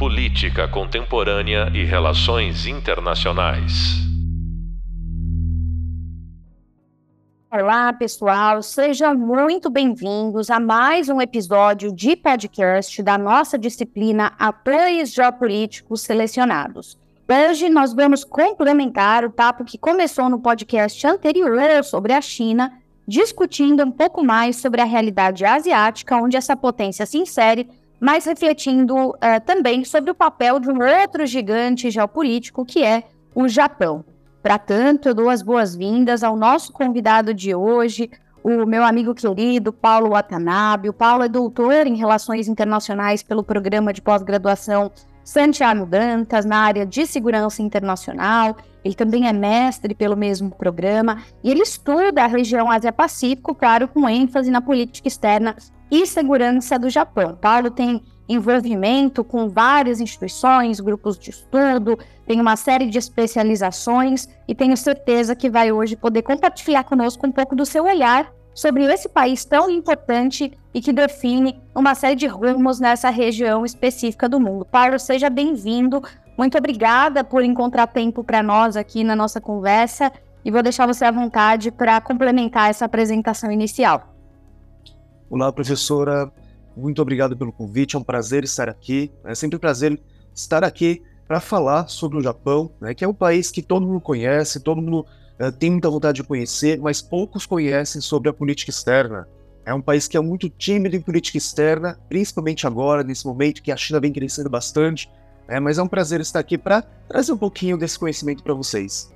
Política Contemporânea e Relações Internacionais. Olá, pessoal, sejam muito bem-vindos a mais um episódio de podcast da nossa disciplina Apoios Geopolíticos Selecionados. Hoje nós vamos complementar o papo que começou no podcast anterior sobre a China, discutindo um pouco mais sobre a realidade asiática, onde essa potência se insere mas refletindo uh, também sobre o papel de um outro gigante geopolítico, que é o Japão. Para tanto, eu dou as boas-vindas ao nosso convidado de hoje, o meu amigo querido Paulo Watanabe. O Paulo é doutor em Relações Internacionais pelo programa de pós-graduação Santiago Dantas, na área de segurança internacional. Ele também é mestre pelo mesmo programa e ele estuda a região Ásia-Pacífico, claro, com ênfase na política externa e segurança do Japão. Paulo tem envolvimento com várias instituições, grupos de estudo, tem uma série de especializações e tenho certeza que vai hoje poder compartilhar conosco um pouco do seu olhar sobre esse país tão importante e que define uma série de rumos nessa região específica do mundo. Paulo, seja bem-vindo. Muito obrigada por encontrar tempo para nós aqui na nossa conversa e vou deixar você à vontade para complementar essa apresentação inicial. Olá, professora. Muito obrigado pelo convite. É um prazer estar aqui. É sempre um prazer estar aqui para falar sobre o Japão, né, que é um país que todo mundo conhece, todo mundo uh, tem muita vontade de conhecer, mas poucos conhecem sobre a política externa. É um país que é muito tímido em política externa, principalmente agora, nesse momento que a China vem crescendo bastante. Né, mas é um prazer estar aqui para trazer um pouquinho desse conhecimento para vocês.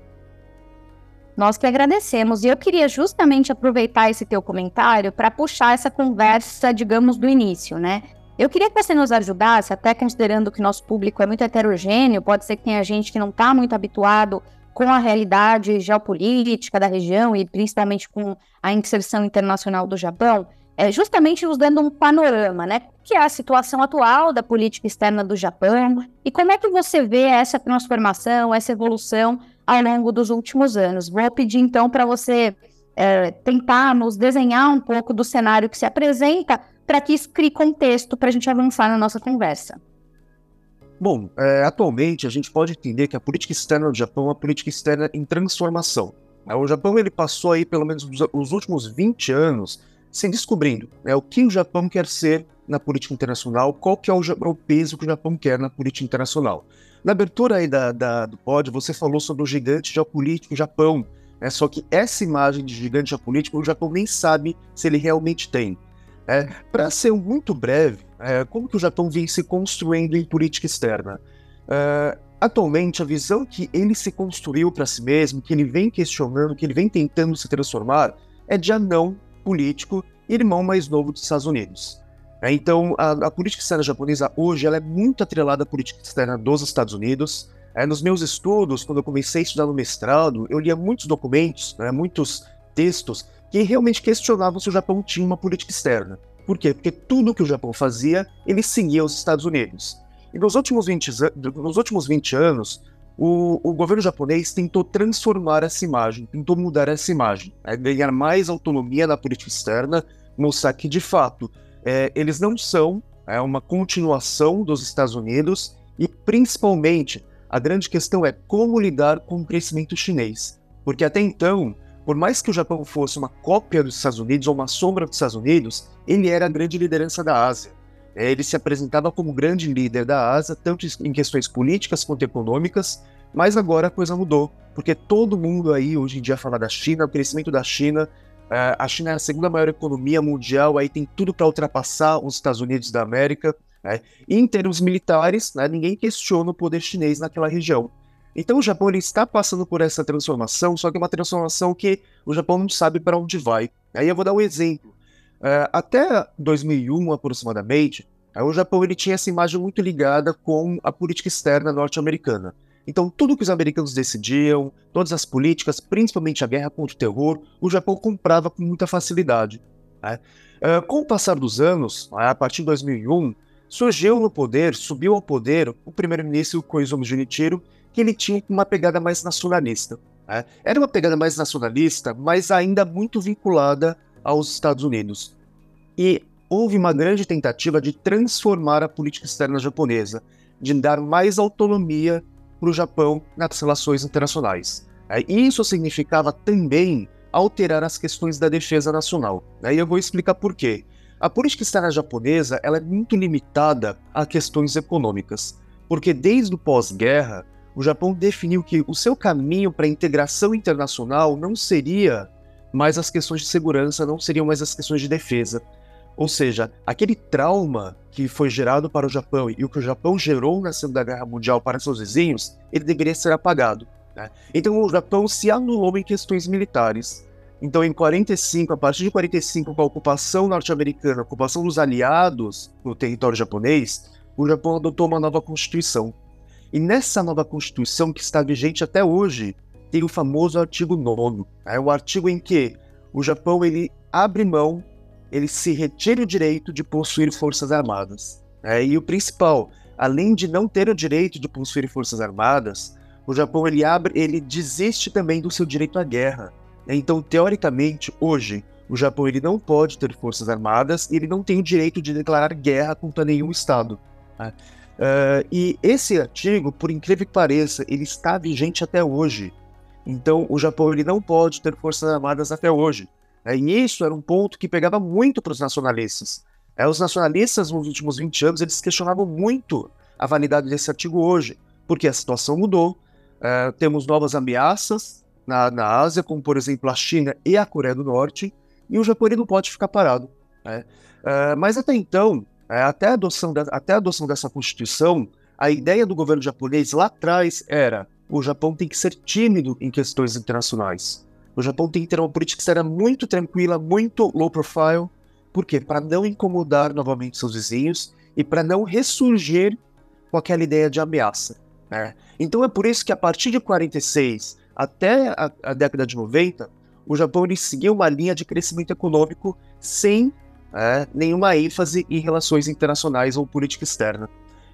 Nós que agradecemos. E eu queria justamente aproveitar esse teu comentário para puxar essa conversa, digamos, do início, né? Eu queria que você nos ajudasse, até considerando que nosso público é muito heterogêneo, pode ser que tenha gente que não está muito habituado com a realidade geopolítica da região e principalmente com a inserção internacional do Japão, é justamente nos dando um panorama, né? Que é a situação atual da política externa do Japão e como é que você vê essa transformação, essa evolução ao longo dos últimos anos. Vou pedir então para você é, tentar nos desenhar um pouco do cenário que se apresenta para que isso crie contexto para a gente avançar na nossa conversa. Bom, é, atualmente a gente pode entender que a política externa do Japão é uma política externa em transformação. O Japão ele passou aí pelo menos os últimos 20 anos se descobrindo né, o que o Japão quer ser na política internacional, qual que é o, o peso que o Japão quer na política internacional. Na abertura aí da, da, do pod, você falou sobre o gigante geopolítico Japão. Né? Só que essa imagem de gigante geopolítico, o Japão nem sabe se ele realmente tem. É, Para ser muito breve, é, como que o Japão vem se construindo em política externa? É, atualmente, a visão que ele se construiu para si mesmo, que ele vem questionando, que ele vem tentando se transformar, é de anão político irmão mais novo dos Estados Unidos. É, então, a, a, política externa japonesa hoje ela é muito atrelada à política externa dos Estados Unidos. É, nos meus estudos, quando eu comecei a estudar no mestrado, eu lia muitos documentos, né, muitos textos, que realmente questionavam se o Japão tinha uma política externa. Por quê? Porque tudo que o Japão fazia, ele seguia os Estados Unidos. E nos últimos 20, nos últimos 20 anos, o, o, governo japonês tentou transformar essa imagem, tentou mudar essa imagem, né, ganhar mais autonomia na política externa, mostrar que, de fato, é, eles não são é, uma continuação dos Estados Unidos e, principalmente, a grande questão é como lidar com o crescimento chinês. Porque até então, por mais que o Japão fosse uma cópia dos Estados Unidos ou uma sombra dos Estados Unidos, ele era a grande liderança da Ásia. É, ele se apresentava como grande líder da Ásia, tanto em questões políticas quanto econômicas, mas agora a coisa mudou, porque todo mundo aí hoje em dia fala da China, o crescimento da China, é, a China é a segunda maior economia mundial, aí tem tudo para ultrapassar os Estados Unidos da América. Né? E em termos militares, né, ninguém questiona o poder chinês naquela região. Então o Japão está passando por essa transformação, só que é uma transformação que o Japão não sabe para onde vai. Aí eu vou dar um exemplo. Uh, até 2001 aproximadamente, uh, o Japão ele tinha essa imagem muito ligada com a política externa norte-americana. Então, tudo que os americanos decidiam, todas as políticas, principalmente a guerra contra o terror, o Japão comprava com muita facilidade. Né? Uh, com o passar dos anos, a partir de 2001, surgiu no poder, subiu ao poder o primeiro-ministro Koizumi Junichiro, que ele tinha uma pegada mais nacionalista. Né? Era uma pegada mais nacionalista, mas ainda muito vinculada aos Estados Unidos. E houve uma grande tentativa de transformar a política externa japonesa, de dar mais autonomia para o Japão nas relações internacionais. É, isso significava também alterar as questões da defesa nacional. Né? E eu vou explicar por quê. A política externa japonesa ela é muito limitada a questões econômicas, porque desde o pós-guerra, o Japão definiu que o seu caminho para a integração internacional não seria mais as questões de segurança, não seriam mais as questões de defesa. Ou seja, aquele trauma que foi gerado para o Japão e o que o Japão gerou na Segunda Guerra Mundial para seus vizinhos, ele deveria ser apagado. Né? Então o Japão se anulou em questões militares. Então, em 45, a partir de 45, com a ocupação norte-americana, a ocupação dos aliados no território japonês, o Japão adotou uma nova constituição. E nessa nova constituição, que está vigente até hoje, tem o famoso artigo 9. É o artigo em que o Japão ele abre mão, ele se retira o direito de possuir forças armadas. É, e o principal, além de não ter o direito de possuir forças armadas, o Japão ele abre, ele desiste também do seu direito à guerra. Então, teoricamente, hoje, o Japão ele não pode ter forças armadas e ele não tem o direito de declarar guerra contra nenhum Estado. Né? Uh, e esse artigo, por incrível que pareça, ele está vigente até hoje. Então, o Japão ele não pode ter forças armadas até hoje. Né? E isso era um ponto que pegava muito para os nacionalistas. É, os nacionalistas, nos últimos 20 anos, eles questionavam muito a validade desse artigo hoje, porque a situação mudou, Uh, temos novas ameaças na, na Ásia, como por exemplo a China e a Coreia do Norte, e o Japão não pode ficar parado. Né? Uh, mas até então, é, até, a adoção da, até a adoção dessa Constituição, a ideia do governo japonês lá atrás era o Japão tem que ser tímido em questões internacionais. O Japão tem que ter uma política externa muito tranquila, muito low profile. Por quê? Para não incomodar novamente seus vizinhos e para não ressurgir com aquela ideia de ameaça. Né? Então é por isso que a partir de 46 até a, a década de 90, o Japão ele seguiu uma linha de crescimento econômico sem é, nenhuma ênfase em relações internacionais ou política externa.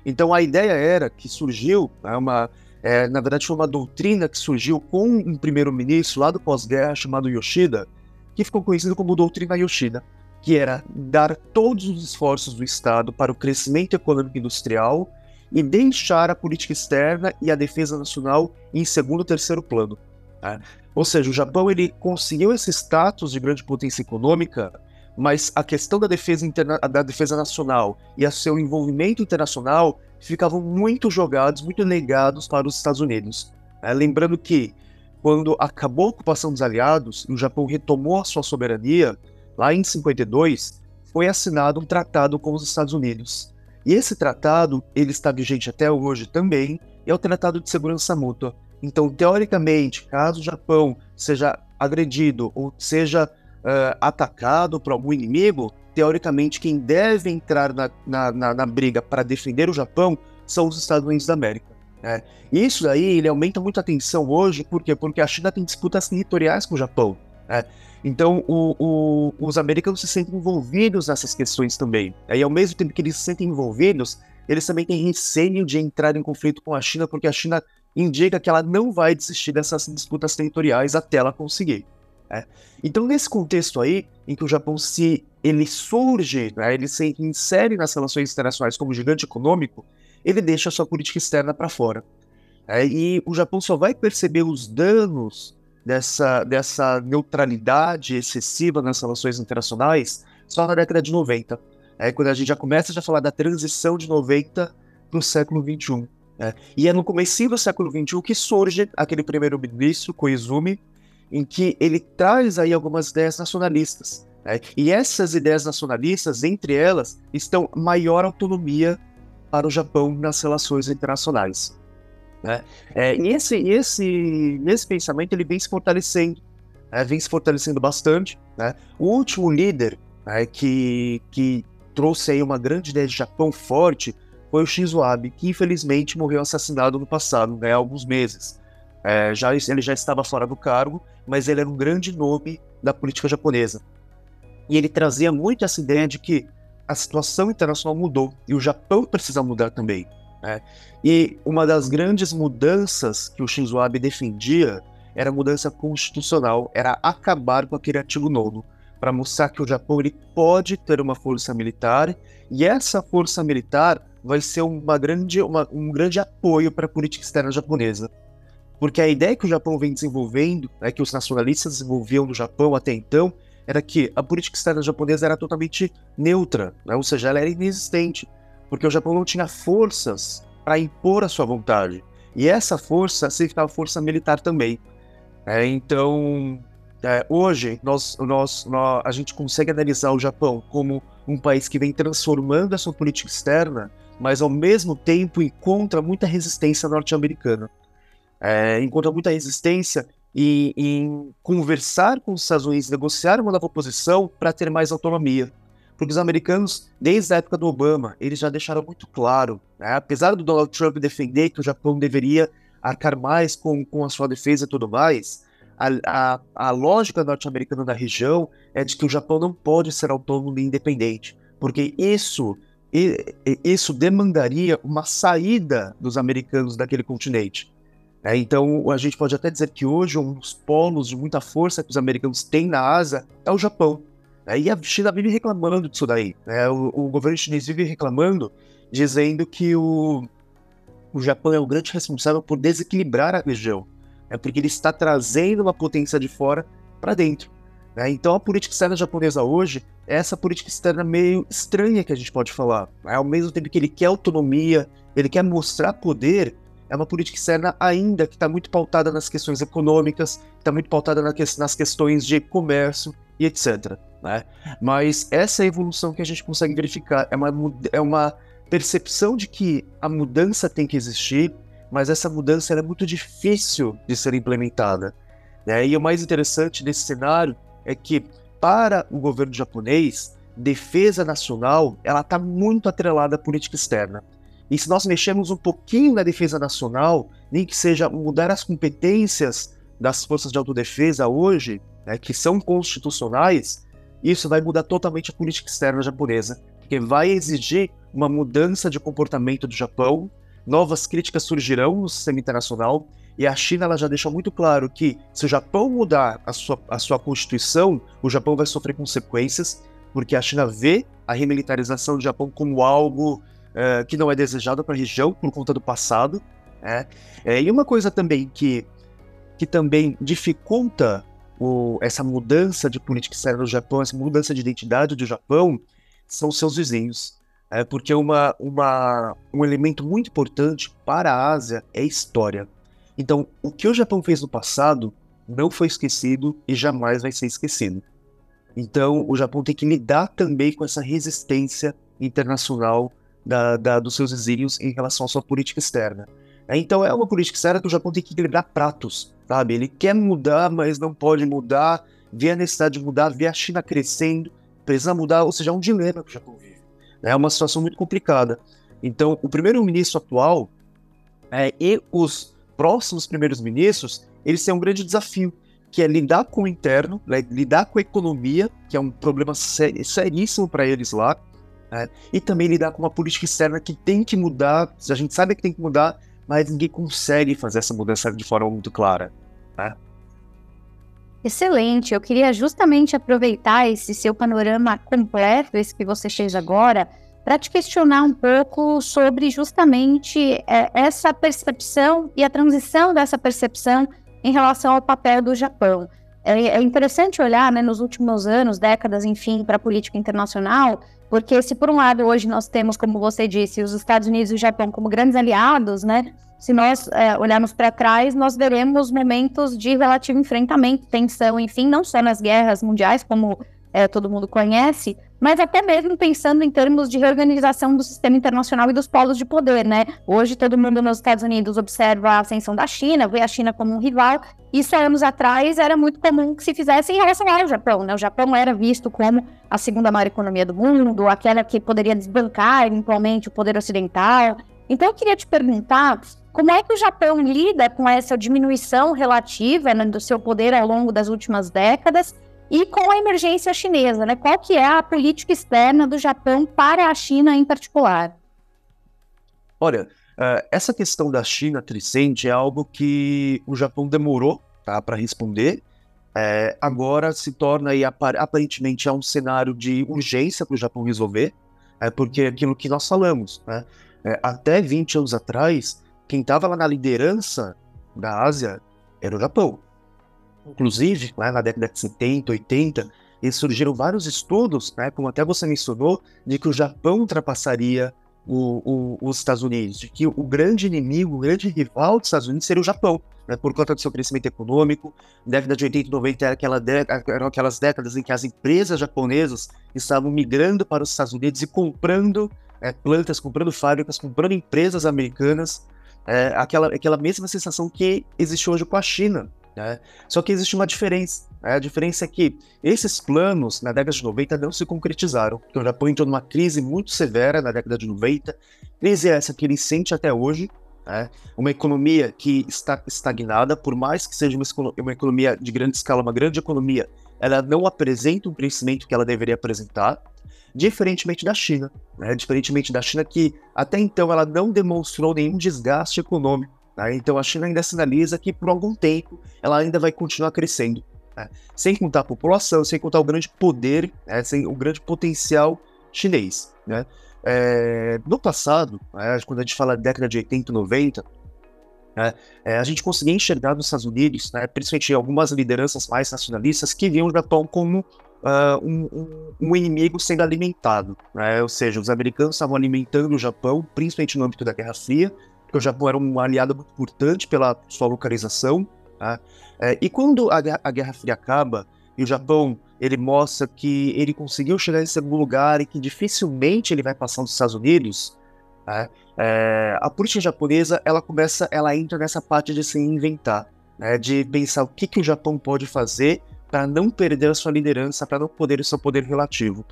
Então a ideia era que surgiu, é uma, é, na verdade foi uma doutrina que surgiu com um primeiro-ministro lá do pós-guerra chamado Yoshida, que ficou conhecido como doutrina Yoshida, que era dar todos os esforços do Estado para o crescimento econômico e industrial e deixar a política externa e a defesa nacional em segundo ou terceiro plano. Né? Ou seja, o Japão ele conseguiu esse status de grande potência econômica, mas a questão da defesa, interna da defesa nacional e o seu envolvimento internacional ficavam muito jogados, muito negados para os Estados Unidos. Né? Lembrando que quando acabou a ocupação dos aliados e o Japão retomou a sua soberania, lá em 52, foi assinado um tratado com os Estados Unidos. E esse tratado, ele está vigente até hoje também, é o Tratado de Segurança Mútua. Então, teoricamente, caso o Japão seja agredido ou seja uh, atacado por algum inimigo, teoricamente quem deve entrar na, na, na, na briga para defender o Japão são os Estados Unidos da América. Né? E isso daí ele aumenta muito a tensão hoje, por quê? Porque a China tem disputas territoriais com o Japão. Né? Então, o, o, os americanos se sentem envolvidos nessas questões também. E ao mesmo tempo que eles se sentem envolvidos, eles também têm receio de entrar em conflito com a China, porque a China indica que ela não vai desistir dessas disputas territoriais até ela conseguir. Né? Então, nesse contexto aí, em que o Japão se ele surge, né, ele se insere nas relações internacionais como gigante econômico, ele deixa a sua política externa para fora. Né? E o Japão só vai perceber os danos dessa, dessa neutralidade excessiva nas relações internacionais só na década de 90. É quando a gente já começa a falar da transição de 90 para o século 21. Né? E é no começo do século 21 que surge aquele primeiro-ministro, Koizumi, em que ele traz aí algumas ideias nacionalistas. Né? E essas ideias nacionalistas, entre elas, estão maior autonomia para o Japão nas relações internacionais. Né? É, e esse, esse, esse pensamento ele vem se fortalecendo, né? vem se fortalecendo bastante. Né? O último líder né, que, que trouxe aí uma grande ideia de Japão forte foi o Shinzo Abe, que infelizmente morreu assassinado no passado, né, há alguns meses. É, já, ele já estava fora do cargo, mas ele era um grande nome da política japonesa. E ele trazia muito essa ideia de que a situação internacional mudou e o Japão precisa mudar também. Né? E uma das grandes mudanças que o Shinzo Abe defendia era a mudança constitucional, era acabar com aquele artigo novo. para mostrar que o Japão ele pode ter uma força militar e essa força militar vai ser uma grande, uma, um grande apoio para a política externa japonesa. Porque a ideia que o Japão vem desenvolvendo, né, que os nacionalistas desenvolviam no Japão até então, era que a política externa japonesa era totalmente neutra, né, ou seja, ela era inexistente, porque o Japão não tinha forças para impor a sua vontade. E essa força significava força militar também. É, então, é, hoje, nós, nós, nós, a gente consegue analisar o Japão como um país que vem transformando a sua política externa, mas ao mesmo tempo encontra muita resistência norte-americana. É, encontra muita resistência em, em, conversar com os Estados Unidos, negociar uma nova posição para ter mais autonomia. Porque os americanos, desde a época do Obama, eles já deixaram muito claro, né, apesar do Donald Trump defender que o Japão deveria arcar mais com, com a sua defesa e tudo mais, a, a, a lógica norte-americana da região é de que o Japão não pode ser autônomo e independente, porque isso, isso demandaria uma saída dos americanos daquele continente. É, então, a gente pode até dizer que hoje um dos polos de muita força que os americanos têm na Ásia é o Japão. É, e a China vive reclamando disso daí. Né? O, governo chinês vive reclamando, dizendo que o, o Japão é o grande responsável por desequilibrar a região é porque ele está trazendo uma potência de fora para dentro. Né? Então a política externa japonesa hoje é essa política externa meio estranha que a gente pode falar. Né? Ao mesmo tempo que ele quer autonomia, ele quer mostrar poder, é uma política externa ainda que está muito pautada nas questões econômicas, está muito pautada nas questões de comércio e etc. Né? Mas essa evolução que a gente consegue verificar. É uma, é uma percepção de que a mudança tem que existir, mas essa mudança é muito difícil de ser implementada. Né? E o mais interessante desse cenário é que, para o governo japonês, defesa nacional ela está muito atrelada à política externa. E se nós mexermos um pouquinho na defesa nacional, nem que seja mudar as competências das forças de autodefesa hoje, né, que são constitucionais, isso vai mudar totalmente a política externa japonesa, porque vai exigir uma mudança de comportamento do Japão, novas críticas surgirão no sistema internacional e a China ela já deixou muito claro que se o Japão mudar a sua, a sua constituição, o Japão vai sofrer consequências, porque a China vê a remilitarização do Japão como algo uh, que não é desejado para a região por conta do passado. Né? É, e uma coisa também que, que também dificulta o, essa mudança de política externa do Japão, essa mudança de identidade do Japão, são seus vizinhos. É porque uma, uma, um elemento muito importante para a Ásia é história. Então, o que o Japão fez no passado não foi esquecido e jamais vai ser esquecido. Então, o Japão tem que lidar também com essa resistência internacional da, da, dos seus exílios em relação à sua política externa. É, então, é uma política externa que o Japão tem que equilibrar pratos, sabe? Ele quer mudar, mas não pode mudar, vê a necessidade de mudar, vê a China crescendo, precisa mudar, ou seja, é um dilema que o Japão vive. É uma situação muito complicada. Então, o primeiro-ministro atual é, e os próximos primeiros ministros, eles têm um grande desafio, que é lidar com o interno, né, lidar com a economia, que é um problema ser, seríssimo para eles lá, né, e também lidar com uma política externa que tem que mudar, a gente sabe que tem que mudar, mas ninguém consegue fazer essa mudança de forma muito clara. Né? Excelente. Eu queria justamente aproveitar esse seu panorama completo, esse que você fez agora, para te questionar um pouco sobre justamente é, essa percepção e a transição dessa percepção em relação ao papel do Japão. É, é interessante olhar, né, nos últimos anos, décadas, enfim, para a política internacional, porque se por um lado hoje nós temos, como você disse, os Estados Unidos e o Japão como grandes aliados, né, se nós é, olharmos para trás, nós veremos momentos de relativo enfrentamento, tensão, enfim, não só nas guerras mundiais, como é, todo mundo conhece, mas até mesmo pensando em termos de reorganização do sistema internacional e dos polos de poder, né? Hoje todo mundo nos Estados Unidos observa a ascensão da China, vê a China como um rival. Isso anos atrás era muito comum que se fizesse em relação ao Japão, né? O Japão era visto como a segunda maior economia do mundo, aquela que poderia desbancar eventualmente o poder ocidental. Então eu queria te perguntar como é que o Japão lida com essa diminuição relativa né, do seu poder ao longo das últimas décadas e com a emergência chinesa, né? Qual que é a política externa do Japão para a China em particular? Olha, uh, essa questão da China crescente é algo que o Japão demorou tá, para responder é, agora se torna aí, aparentemente é um cenário de urgência para o Japão resolver, é, porque aquilo que nós falamos, né? É, até 20 anos atrás, quem estava lá na liderança da Ásia era o Japão. Inclusive, lá na década de 70, 80, e surgiram vários estudos, né, como até você mencionou, de que o Japão ultrapassaria o, o, os Estados Unidos, de que o grande inimigo, o grande rival dos Estados Unidos seria o Japão, né, por conta do seu crescimento econômico. Década de 80 e 90 era aquela eram aquelas décadas em que as empresas japonesas estavam migrando para os Estados Unidos e comprando é, plantas, comprando fábricas, comprando empresas americanas. É, aquela, aquela mesma sensação que existe hoje com a China. Né? Só que existe uma diferença. Né? A diferença é que esses planos, na década de 90, não se concretizaram. Porque o Japão entrou numa crise muito severa na década de 90. Crise essa que ele sente até hoje. Né? Uma economia que está estagnada, por mais que seja uma, uma economia de grande escala, uma grande economia, ela não apresenta o crescimento que ela deveria apresentar diferentemente da China, né? diferentemente da China que até então ela não demonstrou nenhum desgaste econômico Tá? Então a China ainda sinaliza que por algum tempo ela ainda vai continuar crescendo. Né? Sem contar a população, sem contar o grande poder, né? sem o grande potencial chinês. Né? É, no passado, né, quando a gente fala da década de 80 e 90, né, é, a gente conseguia enxergar nos Estados Unidos, né, principalmente algumas lideranças mais nacionalistas, que viam o Japão como uh, um, um, um, inimigo sendo alimentado. Né, ou seja, os americanos estavam alimentando o Japão, principalmente no âmbito da Guerra Fria, porque o Japão era um aliado muito importante pela sua localização. Tá? É, e quando a, a, Guerra Fria acaba e o Japão ele mostra que ele conseguiu chegar em segundo lugar e que dificilmente ele vai passar dos Estados Unidos, tá? é, a política japonesa ela começa, ela entra nessa parte de se inventar, né? de pensar o que, que o Japão pode fazer para não perder a sua liderança, para não perder o seu poder relativo.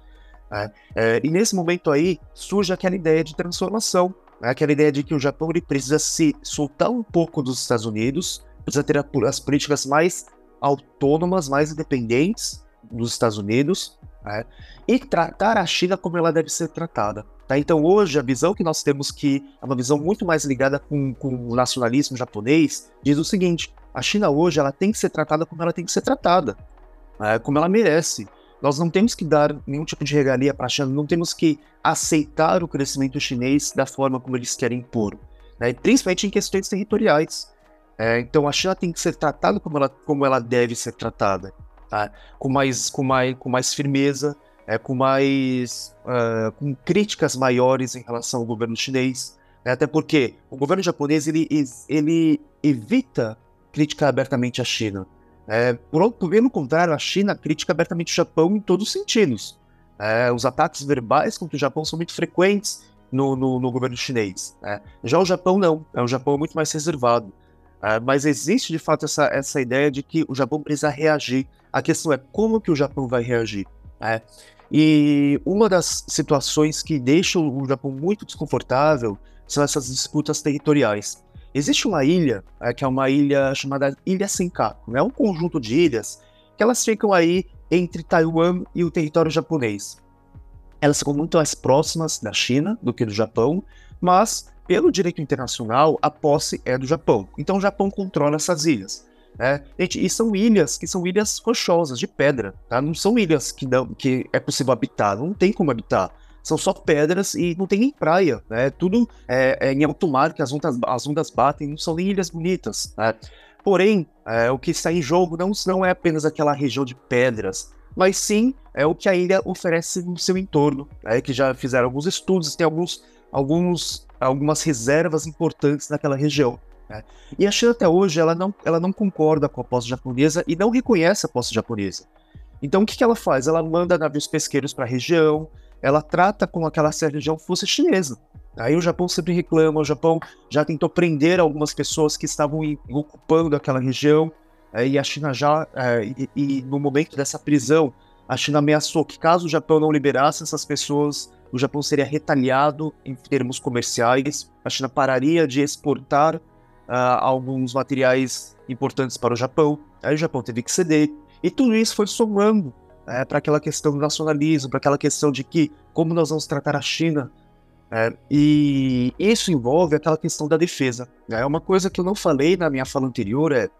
Né? É, e nesse momento aí surge aquela ideia de transformação? Aquela ideia de que o Japão ele precisa se soltar um pouco dos Estados Unidos, precisa ter as políticas mais autônomas, mais independentes dos Estados Unidos, né? e tratar a China como ela deve ser tratada. Tá? Então hoje a visão que nós temos que é uma visão muito mais ligada com, com o nacionalismo japonês, diz o seguinte: a China hoje ela tem que ser tratada como ela tem que ser tratada, né? como ela merece. Nós não temos que dar nenhum tipo de regalia para a China, não temos que aceitar o crescimento chinês da forma como eles querem impor, né? principalmente em questões territoriais. É, então a China tem que ser tratada como ela, como ela deve ser tratada, tá? com, mais, com, mais, com mais firmeza, é, com mais uh, com críticas maiores em relação ao governo chinês, né? até porque o governo japonês ele, ele evita criticar abertamente a China. É, por, pelo contrário, a China critica abertamente o Japão em todos os sentidos. É, os ataques verbais contra o Japão são muito frequentes no, no, no governo chinês. Né? Já o Japão não, é um Japão muito mais reservado. É, mas existe de fato essa, essa ideia de que o Japão precisa reagir. A questão é como que o Japão vai reagir. Né? E uma das situações que deixam o Japão muito desconfortável são essas disputas territoriais. Existe uma ilha, é, que é uma ilha chamada Ilha Senkaku, é né? um conjunto de ilhas que elas ficam aí entre Taiwan e o território japonês. Elas são muito mais próximas da China do que do Japão, mas pelo direito internacional a posse é do Japão. Então o Japão controla essas ilhas. Né? E são ilhas que são ilhas rochosas, de pedra, tá? Não são ilhas que, não, que é possível habitar, não tem como habitar são só pedras e não tem nem praia, né? Tudo é, é em alto mar que as ondas, as ondas batem, não são nem ilhas bonitas, né? Porém, é, o que está em jogo não, não é apenas aquela região de pedras, mas sim é o que a ilha oferece no seu entorno, né? que já fizeram alguns estudos, tem alguns, alguns, algumas reservas importantes naquela região. Né? E a China até hoje ela não, ela não concorda com a posse japonesa e não reconhece a posse japonesa. Então o que, que ela faz? Ela manda navios pesqueiros para a região, ela trata como aquela região fosse chinesa. Aí o Japão sempre reclama, o Japão já tentou prender algumas pessoas que estavam ocupando aquela região, e a China já, é, e, e, no momento dessa prisão, a China ameaçou que caso o Japão não liberasse essas pessoas, o Japão seria retaliado em termos comerciais, a China pararia de exportar uh, alguns materiais importantes para o Japão, aí o Japão teve que ceder, e tudo isso foi somando é, para aquela questão do nacionalismo, para aquela questão de que como nós vamos tratar a China. É, e isso envolve aquela questão da defesa. É uma coisa que eu não falei na minha fala anterior é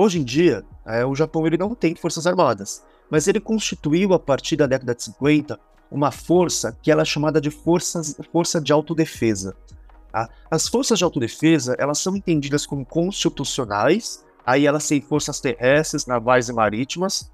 Hoje em dia, é, o Japão ele não tem forças armadas, mas ele constituiu a partir da década de 50 uma força que ela é chamada de forças, força de autodefesa. Tá? As forças de autodefesa elas são entendidas como constitucionais, aí elas têm forças terrestres, navais e marítimas,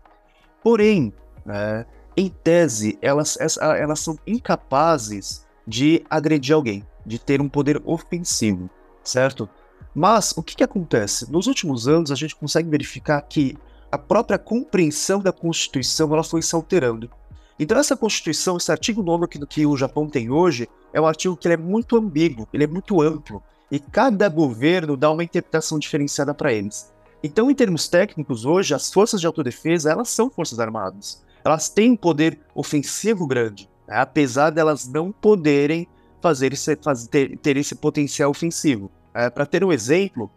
porém, né, em tese, elas, elas são incapazes de agredir alguém, de ter um poder ofensivo, certo? Mas o que, que acontece? Nos últimos anos, a gente consegue verificar que a própria compreensão da Constituição ela foi se alterando. Então essa Constituição, esse artigo 9 que, que o Japão tem hoje, é um artigo que é muito ambíguo, ele é muito amplo, e cada governo dá uma interpretação diferenciada para eles. Então, em termos técnicos, hoje, as forças de autodefesa, elas são forças armadas. Elas têm um poder ofensivo grande, né? apesar delas não poderem fazer esse, fazer, ter, ter esse potencial ofensivo. É, para ter um exemplo,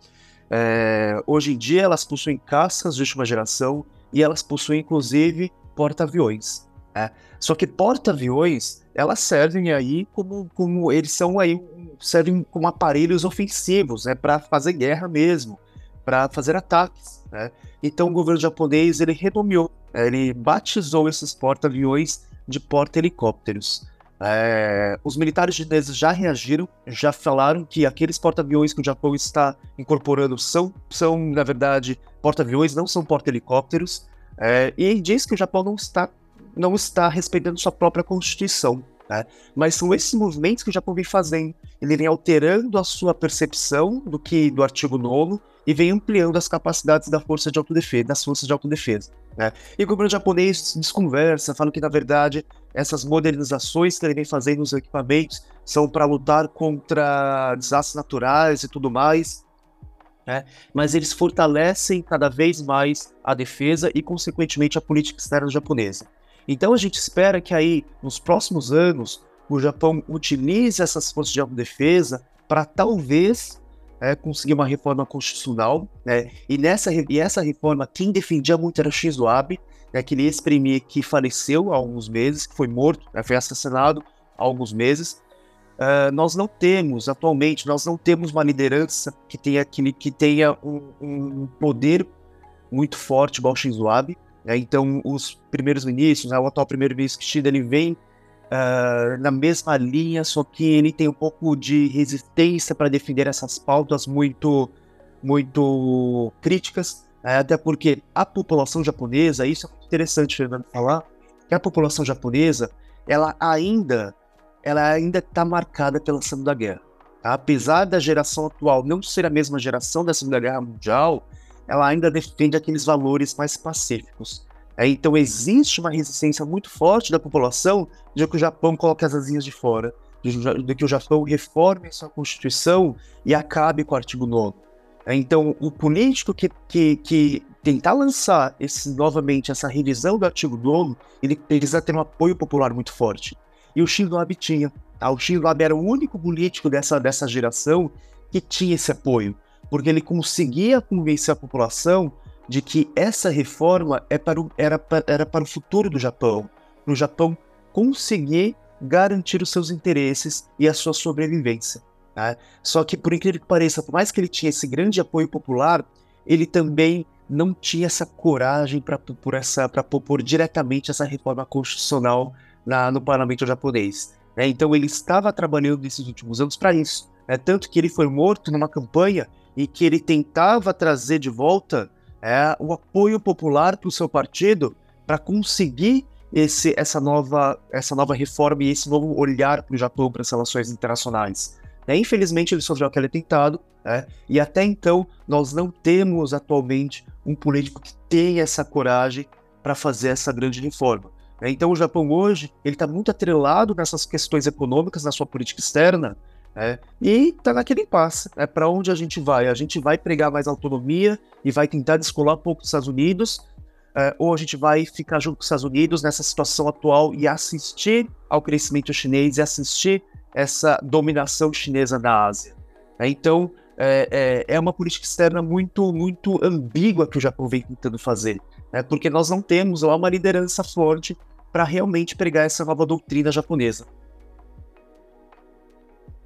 é, hoje em dia elas possuem caças de última geração e elas possuem, inclusive, porta-aviões. É. Só que porta-aviões, elas servem aí como, como eles são aí servem como aparelhos ofensivos, né, para fazer guerra mesmo, para fazer ataques. Né? Então o governo japonês ele renomeou, né, ele batizou esses porta-aviões de porta-helicópteros. É, os militares chineses já reagiram, já falaram que aqueles porta-aviões que o Japão está incorporando são, são na verdade, porta-aviões, não são porta-helicópteros. É, e diz que o Japão não está não está respeitando sua própria Constituição. Né? Mas são esses movimentos que o Japão vem fazendo. Ele vem alterando a sua percepção do que do artigo 9 e vem ampliando as capacidades da força de autodefesa, das forças de autodefesa. Né? E o governo japonês desconversa, fala que, na verdade, essas modernizações que ele vem fazendo nos equipamentos são para lutar contra desastres naturais e tudo mais. Né? Mas eles fortalecem cada vez mais a defesa e, consequentemente, a política externa japonesa. Então a gente espera que aí, nos próximos anos, o Japão utilize essas forças de autodefesa para talvez é, conseguir uma reforma constitucional, né? E nessa e essa reforma quem defendia muito era Shinzo Abe, né, aquele ex-premier que faleceu há alguns meses, que foi morto, né, foi assassinado há alguns meses. Uh, nós não temos atualmente, nós não temos uma liderança que tenha, que, que tenha um, um poder muito forte igual Shinzo Abe. É, então, os primeiros ministros, né, o atual primeiro-ministro Kishida, ele vem uh, na mesma linha, só que ele tem um pouco de resistência para defender essas pautas muito, muito críticas, é, até porque a população japonesa, isso é interessante, falar, que a população japonesa, ela ainda ela ainda está marcada pela Segunda Guerra. Tá? Apesar da geração atual não ser a mesma geração da Segunda Guerra Mundial, ela ainda defende aqueles valores mais pacíficos. É, então existe uma resistência muito forte da população de que o Japão coloque as asinhas de fora, de, de que o Japão reforme sua constituição e acabe com o artigo 9. É, então o político que, que, que tentar lançar esse, novamente essa revisão do artigo 9, ele precisa ter um apoio popular muito forte. E o Shinzo Abe tinha. Tá? O Shinzo Abe era o único político dessa, dessa geração que tinha esse apoio porque ele conseguia convencer a população de que essa reforma é para o, era, para, era para o futuro do Japão, para o Japão conseguir garantir os seus interesses e a sua sobrevivência. Tá? Só que, por incrível que pareça, por mais que ele tinha esse grande apoio popular, ele também não tinha essa coragem para propor diretamente essa reforma constitucional na, no parlamento japonês. Né? Então ele estava trabalhando nesses últimos anos para isso. Né? Tanto que ele foi morto numa campanha e que ele tentava trazer de volta é, o apoio popular para o seu partido para conseguir esse, essa, nova, essa nova reforma e esse novo olhar para o Japão para as relações internacionais. É, infelizmente, ele sofreu aquele atentado, né, e até então nós não temos atualmente um político que tenha essa coragem para fazer essa grande reforma. É, então, o Japão hoje ele está muito atrelado nessas questões econômicas na sua política externa, é, e tá naquele impasse. É para onde a gente vai? A gente vai pregar mais autonomia e vai tentar descolar um pouco dos Estados Unidos, é, ou a gente vai ficar junto com os Estados Unidos nessa situação atual e assistir ao crescimento chinês e assistir essa dominação chinesa na Ásia. É, então, é, é, é, uma política externa muito, muito ambígua que o Japão vem tentando fazer, né? porque nós não temos uma liderança forte para realmente pregar essa nova doutrina japonesa.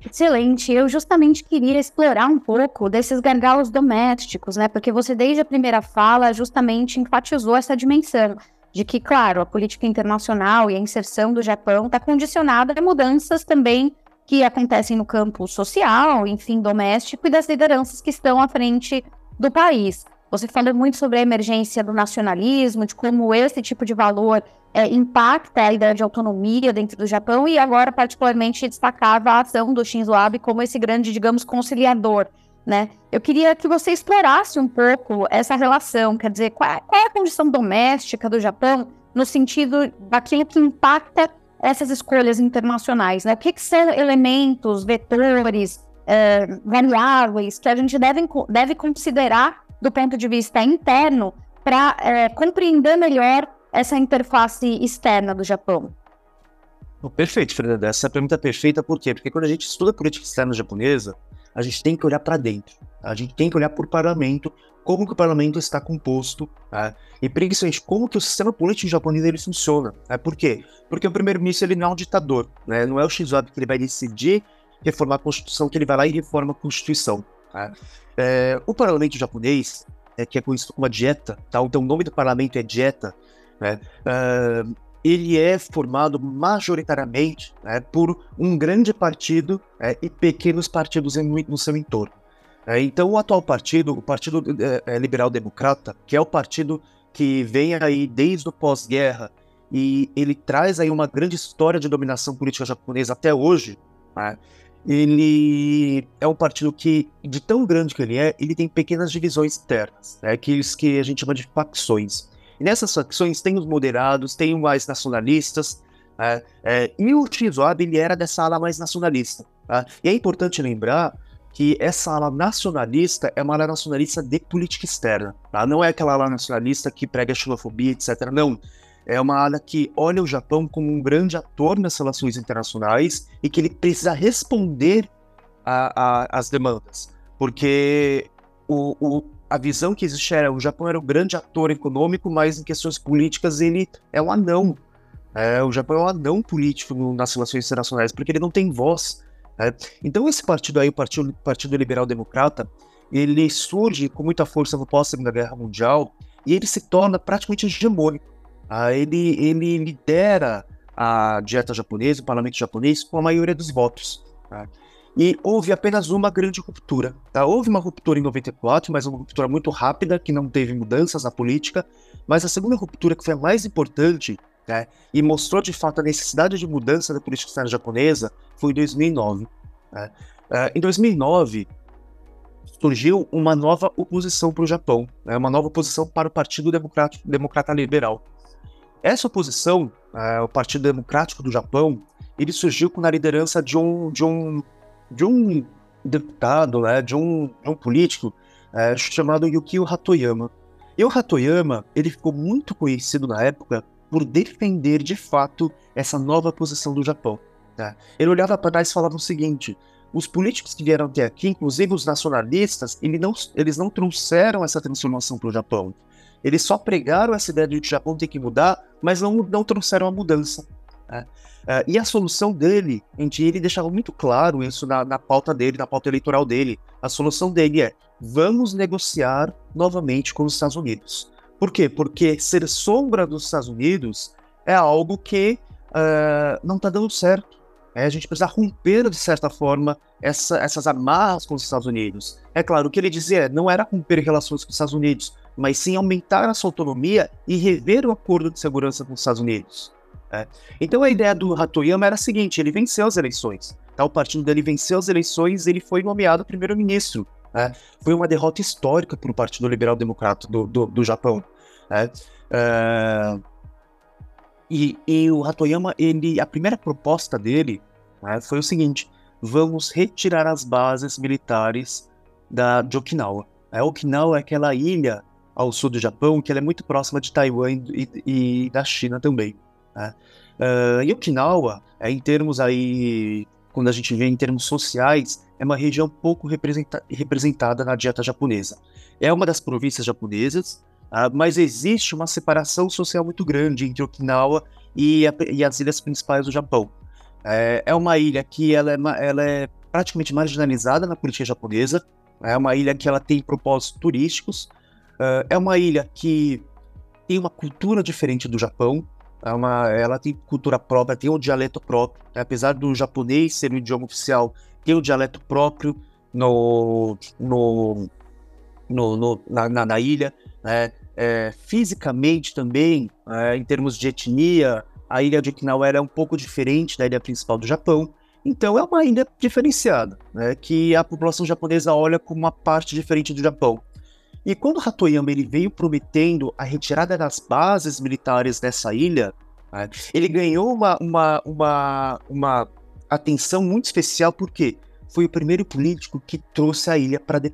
Excelente. Eu justamente queria explorar um pouco desses gargalos domésticos, né? Porque você, desde a primeira fala, justamente enfatizou essa dimensão de que, claro, a política internacional e a inserção do Japão está condicionada a mudanças também que acontecem no campo social, enfim, doméstico e das lideranças que estão à frente do país. Você falou muito sobre a emergência do nacionalismo, de como esse tipo de valor é, impacta a ideia de autonomia dentro do Japão e agora, particularmente, destacava a ação do Shinzo Abe como esse grande, digamos, conciliador. Né? Eu queria que você explorasse um pouco essa relação, quer dizer, qual, é, a condição doméstica do Japão no sentido daquilo que impacta essas escolhas internacionais, né? O que, que são elementos, vetores, é, variáveis que a gente deve, deve considerar do ponto de vista interno para é, compreender melhor essa interface externa do Japão? Perfeito, Fernanda. Essa é pergunta perfeita, por quê? Porque quando a gente estuda política externa japonesa, a gente tem que olhar para dentro. A gente tem que olhar por parlamento, como que o parlamento está composto, né? e principalmente como que o sistema político japonês ele funciona. Né? Por quê? Porque o primeiro-ministro ele não é um ditador, né? não é o Shinzo Abe que ele vai decidir reformar a Constituição, que ele vai lá e reforma a Constituição. Né? É, o parlamento japonês, é, que é conhecido como a dieta, tá? então o nome do parlamento é dieta, né? Uh, ele é formado majoritariamente né, por um grande partido é, e pequenos partidos em, no seu entorno. É, então, o atual partido, o Partido é, Liberal Democrata, que é o partido que vem aí desde o pós-guerra e ele traz aí uma grande história de dominação política japonesa até hoje, né, ele é um partido que, de tão grande que ele é, ele tem pequenas divisões internas, né, aqueles que a gente chama de facções. E nessas facções tem os moderados, tem os mais nacionalistas, né? é, e o Shinzo Abe ele era dessa ala mais nacionalista. Tá? E é importante lembrar que essa ala nacionalista é uma ala nacionalista de política externa. Tá? Não é aquela ala nacionalista que prega xenofobia, etc. Não. É uma ala que olha o Japão como um grande ator nas relações internacionais e que ele precisa responder às demandas. Porque o, o, a visão que existe era o Japão era o grande ator econômico, mas em questões políticas ele é um anão. É, o Japão é um anão político nas relações internacionais, porque ele não tem voz. É. Então esse partido aí, o Partido, partido Liberal Democrata, ele surge com muita força no pós-Segunda Guerra Mundial e ele se torna praticamente hegemônico. Ah, ele, ele lidera a dieta japonesa, o parlamento japonês, com a maioria dos votos. Tá? e houve apenas uma grande ruptura. Tá? Houve uma ruptura em 94, mas uma ruptura muito rápida, que não teve mudanças na política, mas a segunda ruptura, que foi a mais importante, né, e mostrou de fato a necessidade de mudança da política externa japonesa, foi em 2009. Né? Uh, em 2009, surgiu uma nova oposição para o Japão, né, uma nova oposição para o Partido Democrático, Democrata Liberal. Essa oposição, uh, o Partido Democrático do Japão, ele surgiu com a liderança de um, de um de um deputado, né, de, um, de um político é, chamado Yukio Hatoyama. E o Hatoyama, ele ficou muito conhecido na época por defender de fato essa nova posição do Japão. Né? Ele olhava para trás e falava o seguinte: os políticos que vieram até aqui, inclusive os nacionalistas, não, eles não trouxeram essa transformação para o Japão. Eles só pregaram essa ideia de que o Japão tem que mudar, mas não, não trouxeram a mudança. Né? Uh, e a solução dele, em que ele deixava muito claro isso na, na pauta dele, na pauta eleitoral dele, a solução dele é: vamos negociar novamente com os Estados Unidos. Por quê? Porque ser sombra dos Estados Unidos é algo que uh, não está dando certo. É, a gente precisa romper, de certa forma, essa, essas amarras com os Estados Unidos. É claro, o que ele dizia não era romper relações com os Estados Unidos, mas sim aumentar a sua autonomia e rever o acordo de segurança com os Estados Unidos. É. Então a ideia do Hatoyama era a seguinte: ele venceu as eleições. Tá? O partido dele venceu as eleições ele foi nomeado primeiro-ministro. Né? Foi uma derrota histórica para o Partido Liberal Democrata do, do, do Japão. Né? É... E, e, o Hatoyama, ele, a primeira proposta dele né, foi o seguinte: vamos retirar as bases militares da, de Okinawa. A Okinawa é aquela ilha ao sul do Japão que é muito próxima de Taiwan e, e da China também. Né? Uh, e Okinawa, é, em termos aí, quando a gente vê em termos sociais, é uma região pouco representa representada na dieta japonesa. É uma das províncias japonesas, uh, mas existe uma separação social muito grande entre Okinawa e, a, e as ilhas principais do Japão. É, é uma ilha que ela é, ela é praticamente marginalizada na política japonesa. É uma ilha que ela tem propósitos turísticos. Uh, é uma ilha que tem uma cultura diferente do Japão. É uma, ela tem cultura própria, tem um dialeto próprio. Né? Apesar do japonês ser o idioma oficial, tem um dialeto próprio no, no, no, no na, na, na, ilha. Né? É, fisicamente também, é, em termos de etnia, a ilha de Okinawa era um pouco diferente da ilha principal do Japão. Então é uma ilha diferenciada, né, que a população japonesa olha como uma parte diferente do Japão. E quando Hatoyama ele veio prometendo a retirada das bases militares dessa ilha, né, ele ganhou uma, uma, uma, uma atenção muito especial porque foi o primeiro político que trouxe a ilha para de,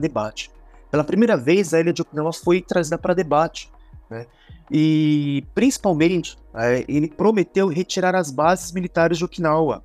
debate. Pela primeira vez, a ilha de Okinawa foi trazida para debate. Né? E, principalmente, é, ele prometeu retirar as bases militares de Okinawa,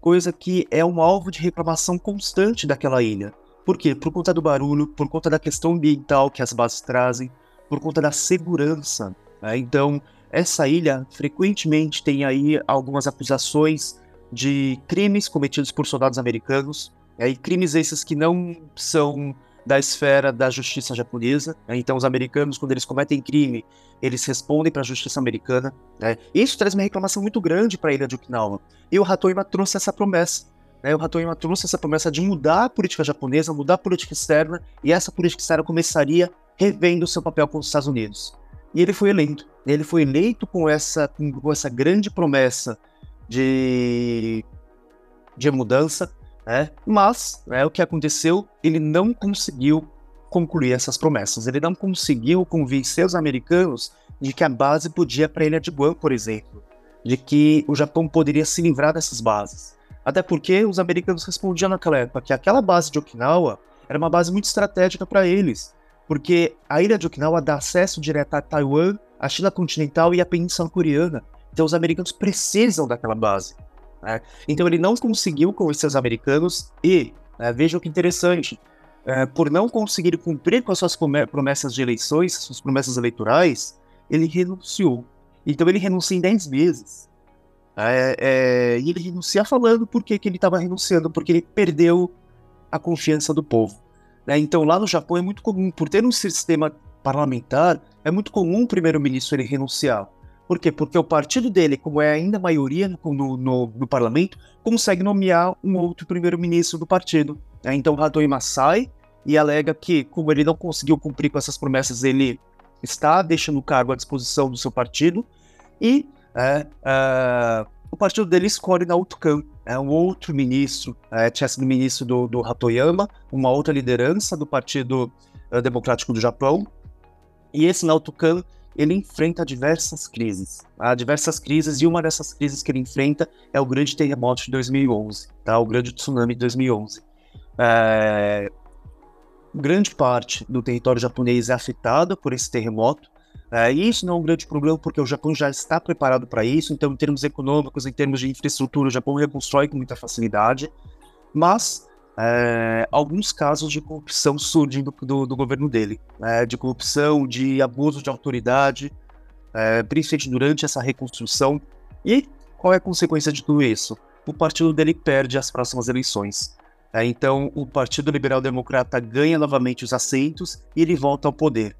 coisa que é um alvo de reclamação constante daquela ilha. Por quê? Por conta do barulho, por conta da questão ambiental que as bases trazem, por conta da segurança. Né? Então, essa ilha frequentemente tem aí algumas acusações de crimes cometidos por soldados americanos, né? crimes esses que não são da esfera da justiça japonesa. Né? Então, os americanos, quando eles cometem crime, eles respondem para a justiça americana. Né? Isso traz uma reclamação muito grande para a ilha de Okinawa. E o Hatoyama trouxe essa promessa. Né? O Hatoyama trouxe essa promessa de mudar a política japonesa, mudar a política externa, e essa política externa começaria revendo seu papel com os Estados Unidos. E ele foi eleito. Ele foi eleito com essa, com essa grande promessa de, de mudança, né? Mas, né, o que aconteceu, ele não conseguiu concluir essas promessas. Ele não conseguiu convencer os americanos de que a base podia para a ilha de Guam, por exemplo, de que o Japão poderia se livrar dessas bases. Até porque os americanos respondiam naquela época que aquela base de Okinawa era uma base muito estratégica para eles, porque a ilha de Okinawa dá acesso direto a Taiwan, a China continental e a Península Coreana. Então os americanos precisam daquela base. Né? Então ele não conseguiu convencer os americanos e, né, vejam que interessante, é, por não conseguir cumprir com as suas promessas de eleições, suas promessas eleitorais, ele renunciou. Então ele renuncia em 10 meses. É, é, e ele renuncia falando por que, ele estava renunciando, porque ele perdeu a confiança do povo. Né? Então lá no Japão é muito comum, por ter um sistema parlamentar, é muito comum o primeiro-ministro ele renunciar. Por quê? Porque o partido dele, como é ainda maioria no, no, no parlamento, consegue nomear um outro primeiro-ministro do partido. Né? Então Hatoyama sai e alega que, como ele não conseguiu cumprir com essas promessas, ele está deixando o cargo à disposição do seu partido e é, é, o partido dele escolhe Naoto Kan, é um outro ministro, é, tinha sido ministro do, do Hatoyama, uma outra liderança do Partido é, Democrático do Japão, e esse Naoto Kan ele enfrenta diversas crises, há diversas crises, e uma dessas crises que ele enfrenta é o grande terremoto de 2011, tá? o grande tsunami de 2011. É... Grande parte do território japonês é afetada por esse terremoto, é, isso não é um grande problema porque o Japão já está preparado para isso, então, em termos econômicos, em termos de infraestrutura, o Japão reconstrói com muita facilidade, mas é, alguns casos de corrupção surgem do, do, do governo dele, né, de corrupção, de abuso de autoridade, é, principalmente durante essa reconstrução. E qual é a consequência de tudo isso? O partido dele perde as próximas eleições. É, então, o Partido Liberal Democrata ganha novamente os assentos e ele volta ao poder.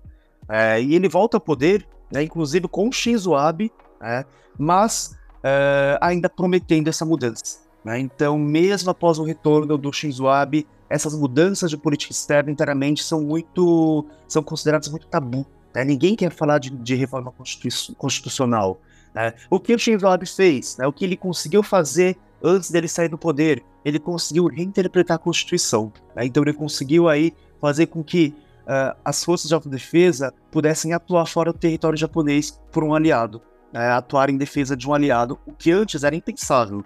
É, e ele volta ao poder, né, inclusive com Shinzo Abe, né, mas é, ainda prometendo essa mudança. Né? Então, mesmo após o retorno do Shinzo Abe, essas mudanças de política externa inteiramente são muito, são consideradas muito tabu. Né? Ninguém quer falar de, de reforma constitucional. Né? O que o Shinzo Abe fez? Né? O que ele conseguiu fazer antes dele sair do poder? Ele conseguiu reinterpretar a Constituição. Então, ele conseguiu aí fazer com que uh, as forças de autodefesa pudessem atuar fora do território japonês por um aliado, né? atuar em defesa de um aliado, o que antes era impensável.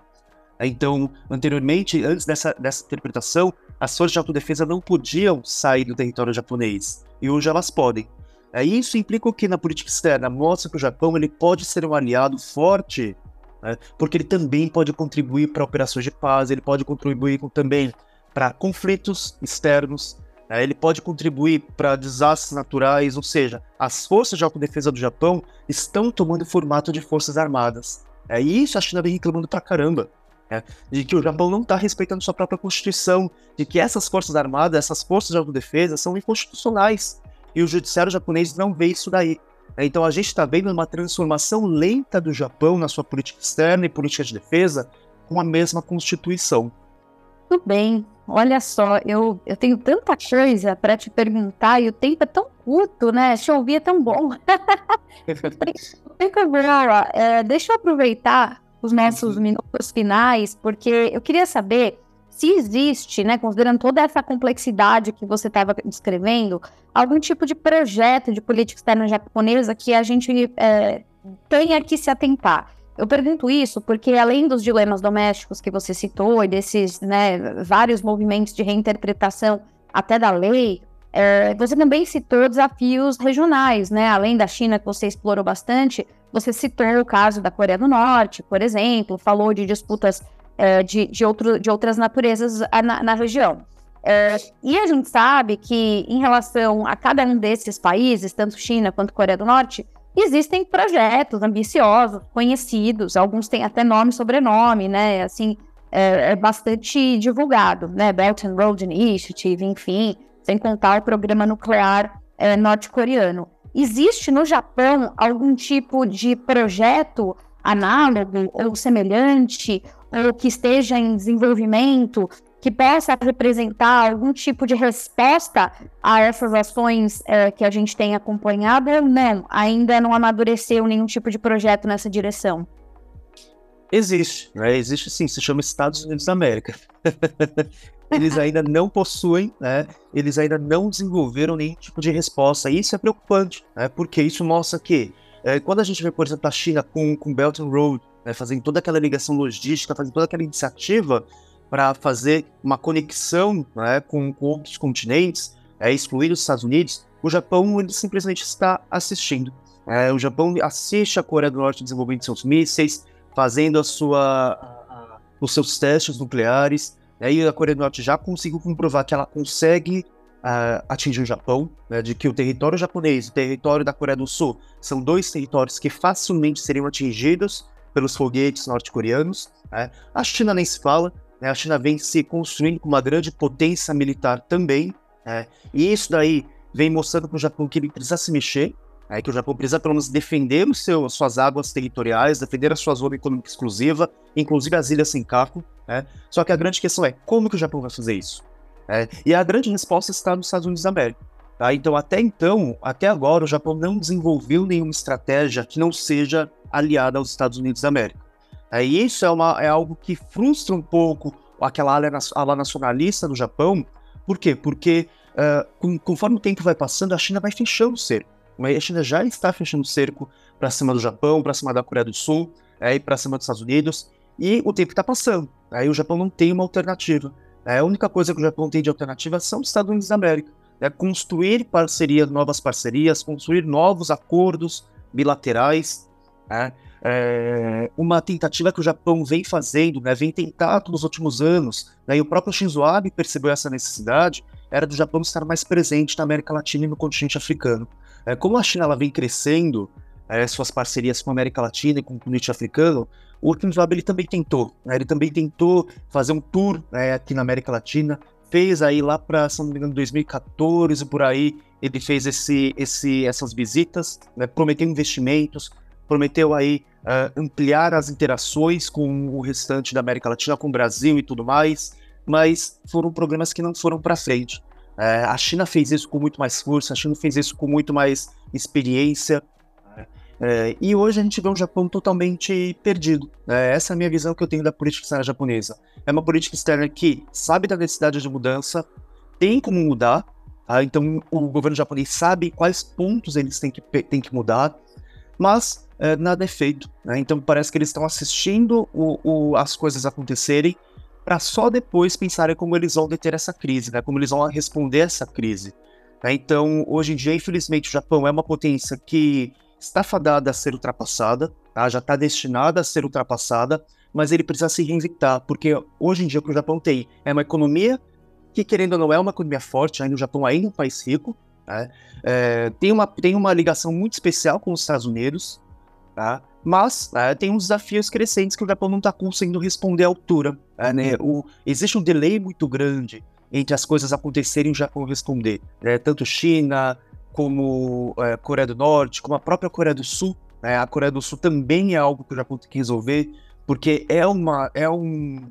Então, anteriormente, antes dessa, dessa interpretação, as forças de autodefesa não podiam sair do território japonês. E hoje elas podem. É, isso implica o que na política externa? Mostra que o Japão ele pode ser um aliado forte, né, porque ele também pode contribuir para operações de paz, ele pode contribuir também para conflitos externos, né, ele pode contribuir para desastres naturais, ou seja, as forças de autodefesa do Japão estão tomando formato de forças armadas. É isso a China vem reclamando pra caramba. né, de que o Japão não está respeitando sua própria constituição, de que essas forças armadas, essas forças de autodefesa são inconstitucionais. E o judiciário japonês não vê isso daí. Então a gente está vendo uma transformação lenta do Japão na sua política externa e política de defesa com a mesma constituição. Tudo bem. Olha só, eu, eu tenho tanta coisa para te perguntar e o tempo é tão curto, né? Te ouvir é tão bom. é, deixa eu aproveitar os nossos uhum. minutos finais, porque eu queria saber se existe, né, considerando toda essa complexidade que você estava descrevendo, algum tipo de projeto de política externa japonesa que a gente é, tenha que se atentar. Eu pergunto isso porque, além dos dilemas domésticos que você citou e desses né, vários movimentos de reinterpretação até da lei, é, você também citou desafios regionais, né? Além da China, que você explorou bastante, você citou o caso da Coreia do Norte, por exemplo, falou de disputas é, de, de, outro, de outras naturezas na, na região. É, e a gente sabe que, em relação a cada um desses países, tanto China quanto Coreia do Norte, existem projetos ambiciosos, conhecidos, alguns têm até nome e sobrenome, né? Assim, é, é, bastante divulgado, né? Belt and Road Initiative, enfim, sem contar o programa nuclear é, norte-coreano. Existe no Japão algum tipo de projeto análogo ou semelhante, ou que esteja em desenvolvimento, que possa representar algum tipo de resposta a essas ações é, que a gente tem acompanhado ou não? Ainda não amadureceu nenhum tipo de projeto nessa direção? Existe, né? Existe sim, se chama Estados Unidos da América. eles ainda não possuem, né? Eles ainda não desenvolveram nenhum tipo de resposta. E isso é preocupante, né? Porque isso mostra que é, quando a gente vê, por exemplo, a China com, com Belt and Road, né, fazendo toda aquela ligação logística, fazendo toda aquela iniciativa, para fazer uma conexão né, com, com, outros continentes, é, excluir os Estados Unidos, o Japão ele simplesmente está assistindo. É, o Japão assiste a Coreia do Norte desenvolvendo seus mísseis, fazendo a sua, os seus testes nucleares. Né, e a Coreia do Norte já conseguiu comprovar que ela consegue uh, atingir o Japão, né, de que o território japonês e o território da Coreia do Sul são dois territórios que facilmente seriam atingidos pelos foguetes norte-coreanos. Né. A China nem se fala? A China vem se construindo como uma grande potência militar também. Né? E isso daí vem mostrando para o Japão que ele precisa se mexer, né? que o Japão precisa pelo menos defender o seu, suas águas territoriais, defender a sua zona econômica exclusiva, inclusive as ilhas Senkaku. Né? Só que a grande questão é como que o Japão vai fazer isso? É, e a grande resposta está nos Estados Unidos da América. Tá? Então, até então, até agora, o Japão não desenvolveu nenhuma estratégia que não seja aliada aos Estados Unidos da América. É, e isso é, uma, é algo que frustra um pouco aquela ala, nacionalista do Japão. Por quê? Porque uh, com, conforme o tempo vai passando, a China vai fechando o cerco. A China já está fechando o cerco para cima do Japão, para cima da Coreia do Sul, é, e para cima dos Estados Unidos. E o tempo está passando. Aí o Japão não tem uma alternativa. É, a única coisa que o Japão tem de alternativa são os Estados Unidos da América. É construir parcerias, novas parcerias, construir novos acordos bilaterais. É, é, uma tentativa que o Japão vem fazendo, né, vem tentando nos últimos anos, né, e o próprio Shinzo Abe percebeu essa necessidade, era do Japão estar mais presente na América Latina e no continente africano. É, como a China ela vem crescendo é, suas parcerias com a América Latina e com o continente africano, o Shinzo Abe ele também tentou, né, ele também tentou fazer um tour né, aqui na América Latina, fez aí lá para, se não me engano, 2014, por aí, ele fez esse, esse, essas visitas, né, prometeu investimentos, prometeu aí uh, ampliar as interações com o restante da América Latina, com o Brasil e tudo mais, mas foram programas que não foram para frente. Uh, a China fez isso com muito mais força, a China fez isso com muito mais experiência, uh, e hoje a gente vê um Japão totalmente perdido. essa é a minha visão que eu tenho da política externa japonesa. É uma política externa que sabe da necessidade de mudança, tem como mudar, tá? então o governo japonês sabe quais pontos eles têm que, têm que mudar, mas é, nada é feito. Né? Então parece que eles estão assistindo o, o, as coisas acontecerem para só depois pensarem como eles vão deter essa crise, né? como eles vão responder essa crise. Né? Então, hoje em dia, infelizmente, o Japão é uma potência que está fadada a ser ultrapassada, tá? já está destinada a ser ultrapassada, mas ele precisa se reinventar, porque hoje em dia o que o Japão tem é uma economia que, querendo ou não, é uma economia forte, ainda o Japão ainda é um país rico, né? é, tem, uma, tem uma ligação muito especial com os Estados Unidos, Tá? Mas é, tem uns desafios crescentes que o Japão não está conseguindo responder à altura. Né? o, existe um delay muito grande entre as coisas acontecerem e o Japão responder. Né? Tanto China, como é, Coreia do Norte, como a própria Coreia do Sul. Né? A Coreia do Sul também é algo que o Japão tem que resolver, porque é, uma, é, um,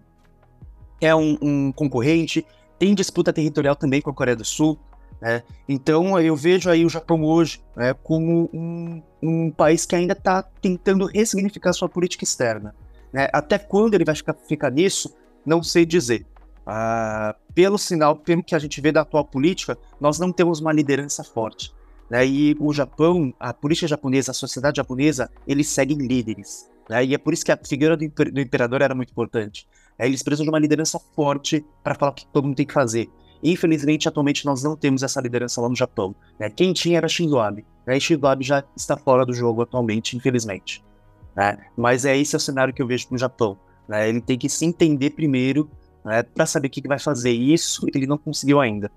é um, um concorrente, tem disputa territorial também com a Coreia do Sul. Né? Então eu vejo aí o Japão hoje né, como um, um, país que ainda está tentando ressignificar sua política externa. Né? Até quando ele vai ficar, ficar nisso, não sei dizer. Ah, pelo sinal, pelo que a gente vê da atual política, nós não temos uma liderança forte. Né? E o Japão, a política japonesa, a sociedade japonesa, eles seguem líderes. Né? E é por isso que a figura do, imper do imperador era muito importante. Né? Eles precisam de uma liderança forte para falar o que todo mundo tem que fazer. Infelizmente, atualmente nós não temos essa liderança lá no Japão. Né? Quem tinha era Shinzo Abe. Né? E Shinzo Abe já está fora do jogo atualmente, infelizmente. Né? Mas é esse é o cenário que eu vejo no Japão. Né? Ele tem que se entender primeiro né? para saber o que, que vai fazer. isso ele não conseguiu ainda.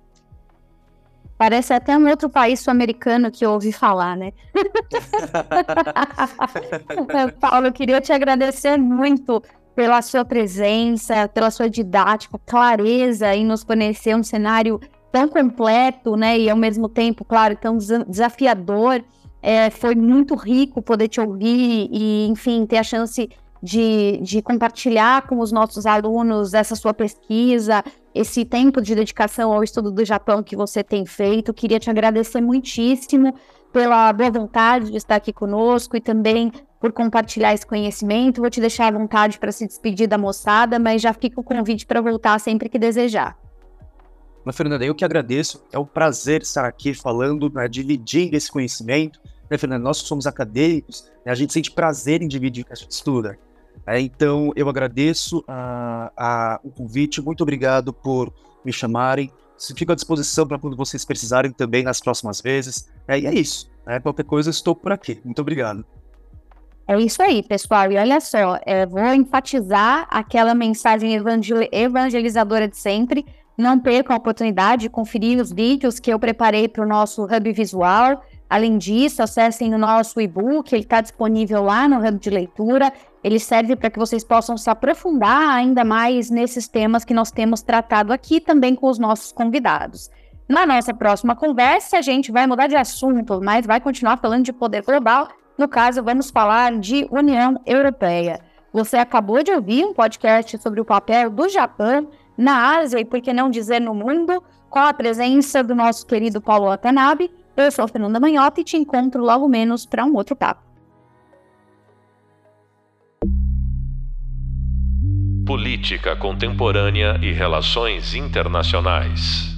Parece até um outro país sul-americano que eu ouvi falar, né? Paulo, eu queria te agradecer muito pela sua presença, pela sua didática, clareza em nos fornecer um cenário tão completo, né, e ao mesmo tempo, claro, tão desafiador. É, foi muito rico poder te ouvir e, enfim, ter a chance de, de compartilhar com os nossos alunos essa sua pesquisa, esse tempo de dedicação ao estudo do Japão que você tem feito. Queria te agradecer muitíssimo pela boa vontade de estar aqui conosco e também por compartilhar esse conhecimento. Vou te deixar à vontade para se despedir da moçada, mas já fica o convite para voltar sempre que desejar. Mas, Fernanda, eu que agradeço. É um prazer estar aqui falando, né, dividindo esse conhecimento. Né, Fernanda, nós que somos acadêmicos, né, a gente sente prazer em dividir o que a gente estuda. É, então, eu agradeço a, a, o convite. Muito obrigado por me chamarem. Fico à disposição para quando vocês precisarem também nas próximas vezes. É, e é isso. Né, qualquer coisa, estou por aqui. Muito obrigado. É isso aí, pessoal. E olha só, é, vou enfatizar aquela mensagem evangel evangelizadora de sempre. Não percam a oportunidade de conferir os vídeos que eu preparei para o nosso Hub Visual. Além disso, acessem o nosso e-book, ele está disponível lá no Hub de Leitura. Ele serve para que vocês possam se aprofundar ainda mais nesses temas que nós temos tratado aqui, também com os nossos convidados. Na nossa próxima conversa, a gente vai mudar de assunto, mas vai continuar falando de poder global no caso, vamos falar de União Europeia. Você acabou de ouvir um podcast sobre o papel do Japão na Ásia e, por que não dizer, no mundo, com a presença do nosso querido Paulo Watanabe. Eu sou Fernanda Manhota e te encontro logo menos para um outro papo. Política Contemporânea e Relações Internacionais.